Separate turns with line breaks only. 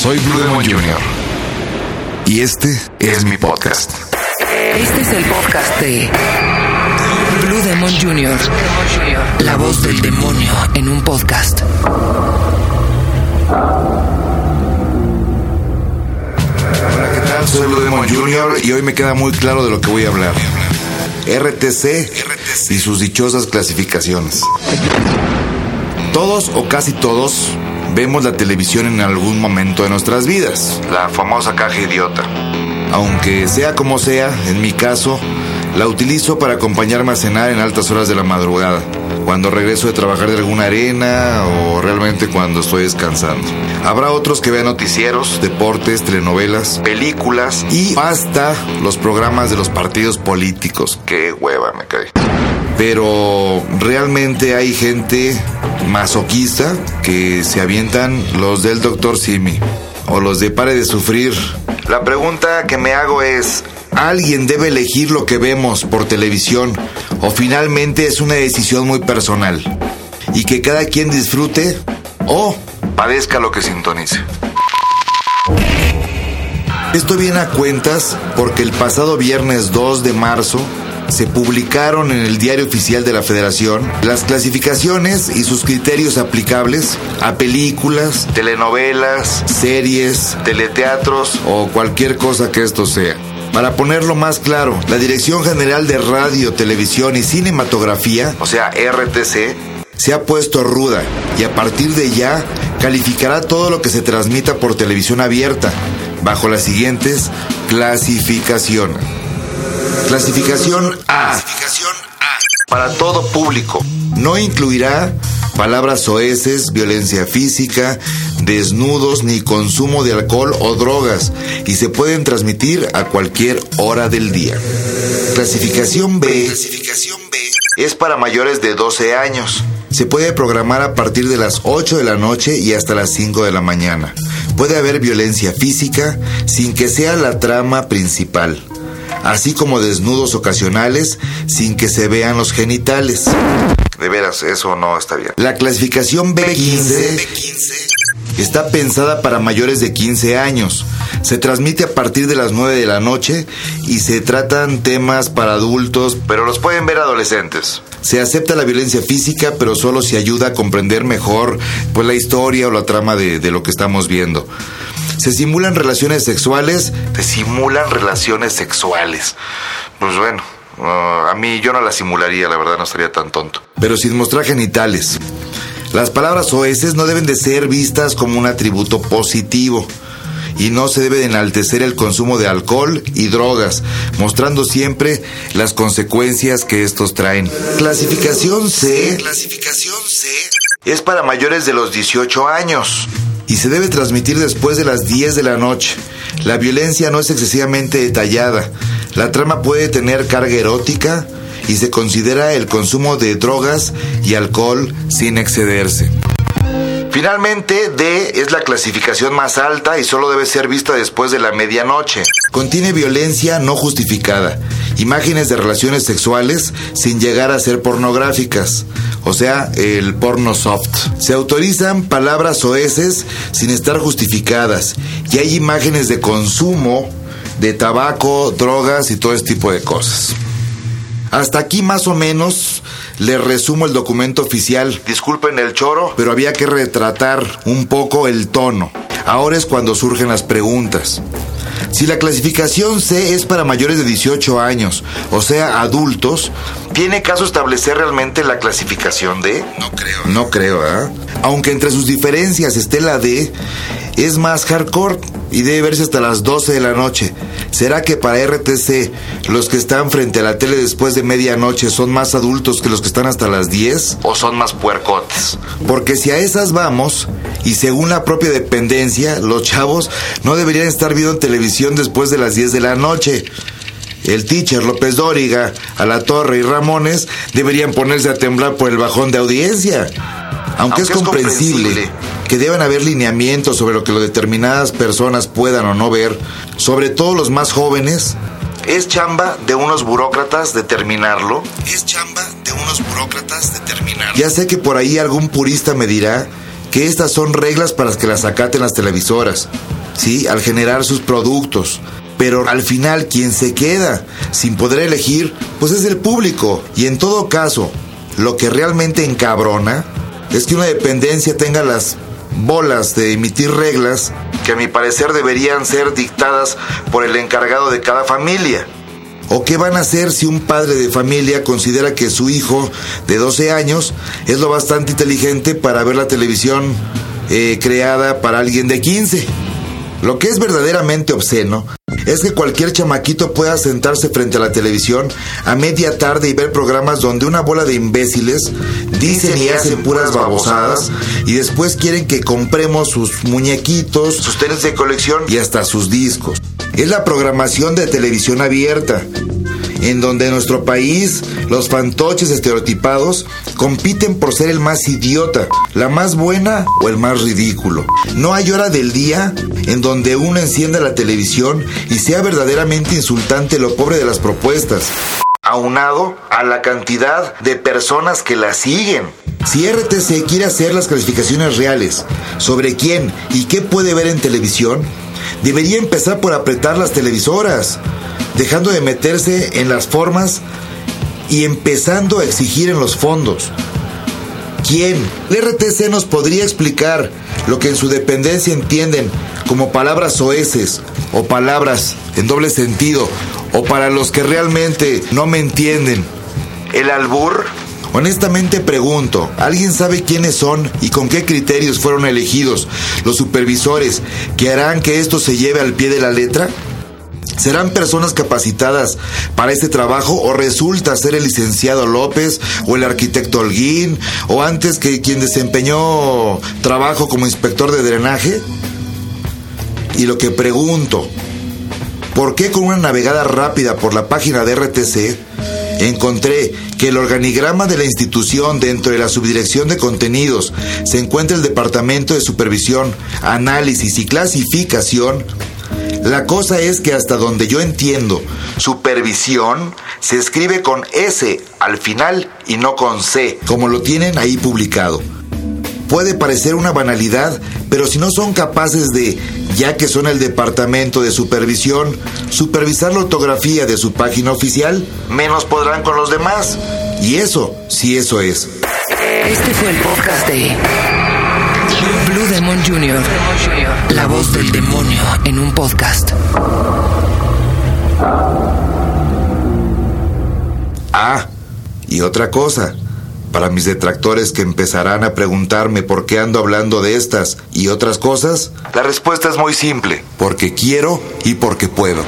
Soy Blue Demon Jr. Y este es mi podcast.
Este es el podcast de Blue Demon Jr. La voz del demonio en un podcast.
Hola, ¿qué tal? Soy Blue Demon Jr. y hoy me queda muy claro de lo que voy a hablar. RTC y sus dichosas clasificaciones. Todos o casi todos vemos la televisión en algún momento de nuestras vidas, la famosa caja idiota. Aunque sea como sea, en mi caso, la utilizo para acompañarme a cenar en altas horas de la madrugada, cuando regreso de trabajar de alguna arena o realmente cuando estoy descansando. Habrá otros que vean noticieros, deportes, telenovelas, películas y hasta los programas de los partidos políticos. Qué hueva me cae. Pero realmente hay gente masoquista que se avientan los del Dr. Simi o los de Pare de Sufrir. La pregunta que me hago es, ¿alguien debe elegir lo que vemos por televisión o finalmente es una decisión muy personal? Y que cada quien disfrute o padezca lo que sintonice. Esto viene a cuentas porque el pasado viernes 2 de marzo se publicaron en el Diario Oficial de la Federación las clasificaciones y sus criterios aplicables a películas, telenovelas, series, teleteatros o cualquier cosa que esto sea. Para ponerlo más claro, la Dirección General de Radio, Televisión y Cinematografía, o sea, RTC, se ha puesto ruda y a partir de ya calificará todo lo que se transmita por televisión abierta, bajo las siguientes clasificaciones. Clasificación A. Clasificación A. Para todo público. No incluirá palabras soeces, violencia física, desnudos ni consumo de alcohol o drogas y se pueden transmitir a cualquier hora del día. Clasificación B. Clasificación B. Es para mayores de 12 años. Se puede programar a partir de las 8 de la noche y hasta las 5 de la mañana. Puede haber violencia física sin que sea la trama principal así como desnudos ocasionales sin que se vean los genitales. De veras, eso no está bien. La clasificación B15, está pensada para mayores de 15 años. Se transmite a partir de las 9 de la noche y se tratan temas para adultos, pero los pueden ver adolescentes. Se acepta la violencia física, pero solo si ayuda a comprender mejor pues, la historia o la trama de, de lo que estamos viendo. Se simulan relaciones sexuales. Se simulan relaciones sexuales. Pues bueno, uh, a mí yo no la simularía, la verdad no estaría tan tonto. Pero sin mostrar genitales. Las palabras oeces no deben de ser vistas como un atributo positivo y no se debe de enaltecer el consumo de alcohol y drogas, mostrando siempre las consecuencias que estos traen. Clasificación C. Clasificación C. Es para mayores de los 18 años y se debe transmitir después de las 10 de la noche. La violencia no es excesivamente detallada. La trama puede tener carga erótica y se considera el consumo de drogas y alcohol sin excederse. Finalmente, D es la clasificación más alta y solo debe ser vista después de la medianoche. Contiene violencia no justificada, imágenes de relaciones sexuales sin llegar a ser pornográficas, o sea, el porno soft. Se autorizan palabras soeces sin estar justificadas y hay imágenes de consumo de tabaco, drogas y todo este tipo de cosas. Hasta aquí más o menos le resumo el documento oficial. Disculpen el choro, pero había que retratar un poco el tono. Ahora es cuando surgen las preguntas. Si la clasificación C es para mayores de 18 años, o sea, adultos, ¿tiene caso establecer realmente la clasificación D?
No creo.
No creo, ¿eh? Aunque entre sus diferencias esté la D, es más hardcore y debe verse hasta las 12 de la noche. ¿Será que para RTC los que están frente a la tele después de medianoche son más adultos que los que están hasta las 10? ¿O son más puercotes? Porque si a esas vamos, y según la propia dependencia, los chavos no deberían estar viendo televisión después de las 10 de la noche. El teacher López Dóriga, a la Torre y Ramones deberían ponerse a temblar por el bajón de audiencia. Aunque, es, comprensible, que deban haber lineamientos sobre lo que determinadas personas puedan o no ver, sobre todo los más jóvenes, es chamba de unos burócratas determinarlo.
Es chamba de unos burócratas determinarlo.
Ya sé que por ahí algún purista me dirá que estas son reglas para que las acaten las televisoras, ¿sí? Al generar sus productos. Pero al final quien se queda sin poder elegir, pues es el público. Y en todo caso, lo que realmente encabrona es que una dependencia tenga las bolas de emitir reglas que a mi parecer deberían ser dictadas por el encargado de cada familia. ¿O qué van a hacer si un padre de familia considera que su hijo de 12 años es lo bastante inteligente para ver la televisión eh, creada para alguien de 15? Lo que es verdaderamente obsceno es que cualquier chamaquito pueda sentarse frente a la televisión a media tarde y ver programas donde una bola de imbéciles dicen y hacen puras babosadas y después quieren que compremos sus muñequitos, sus tenis de colección. y hasta sus discos. Es la programación de televisión abierta, en donde en nuestro país los fantoches estereotipados compiten por ser el más idiota, la más buena o el más ridículo. No hay hora del día en donde uno encienda la televisión y sea verdaderamente insultante lo pobre de las propuestas, aunado a la cantidad de personas que la siguen. Si RTC quiere hacer las clasificaciones reales sobre quién y qué puede ver en televisión, debería empezar por apretar las televisoras, dejando de meterse en las formas y empezando a exigir en los fondos. ¿Quién? El RTC nos podría explicar lo que en su dependencia entienden como palabras soeces o palabras en doble sentido o para los que realmente no me entienden. ¿El albur? Honestamente pregunto, ¿alguien sabe quiénes son y con qué criterios fueron elegidos los supervisores que harán que esto se lleve al pie de la letra? ¿Serán personas capacitadas para este trabajo o resulta ser el licenciado López o el arquitecto Holguín o antes que quien desempeñó trabajo como inspector de drenaje? Y lo que pregunto, ¿por qué con una navegada rápida por la página de RTC encontré que el organigrama de la institución dentro de la subdirección de contenidos se encuentra el Departamento de Supervisión, Análisis y Clasificación la cosa es que hasta donde yo entiendo, supervisión se escribe con S al final y no con C, como lo tienen ahí publicado. Puede parecer una banalidad, pero si no son capaces de, ya que son el departamento de supervisión, supervisar la ortografía de su página oficial, menos podrán con los demás. Y eso, sí eso es.
Este fue el podcast de Demon Jr. La voz del demonio en un podcast.
Ah, y otra cosa. Para mis detractores que empezarán a preguntarme por qué ando hablando de estas y otras cosas, la respuesta es muy simple. Porque quiero y porque puedo.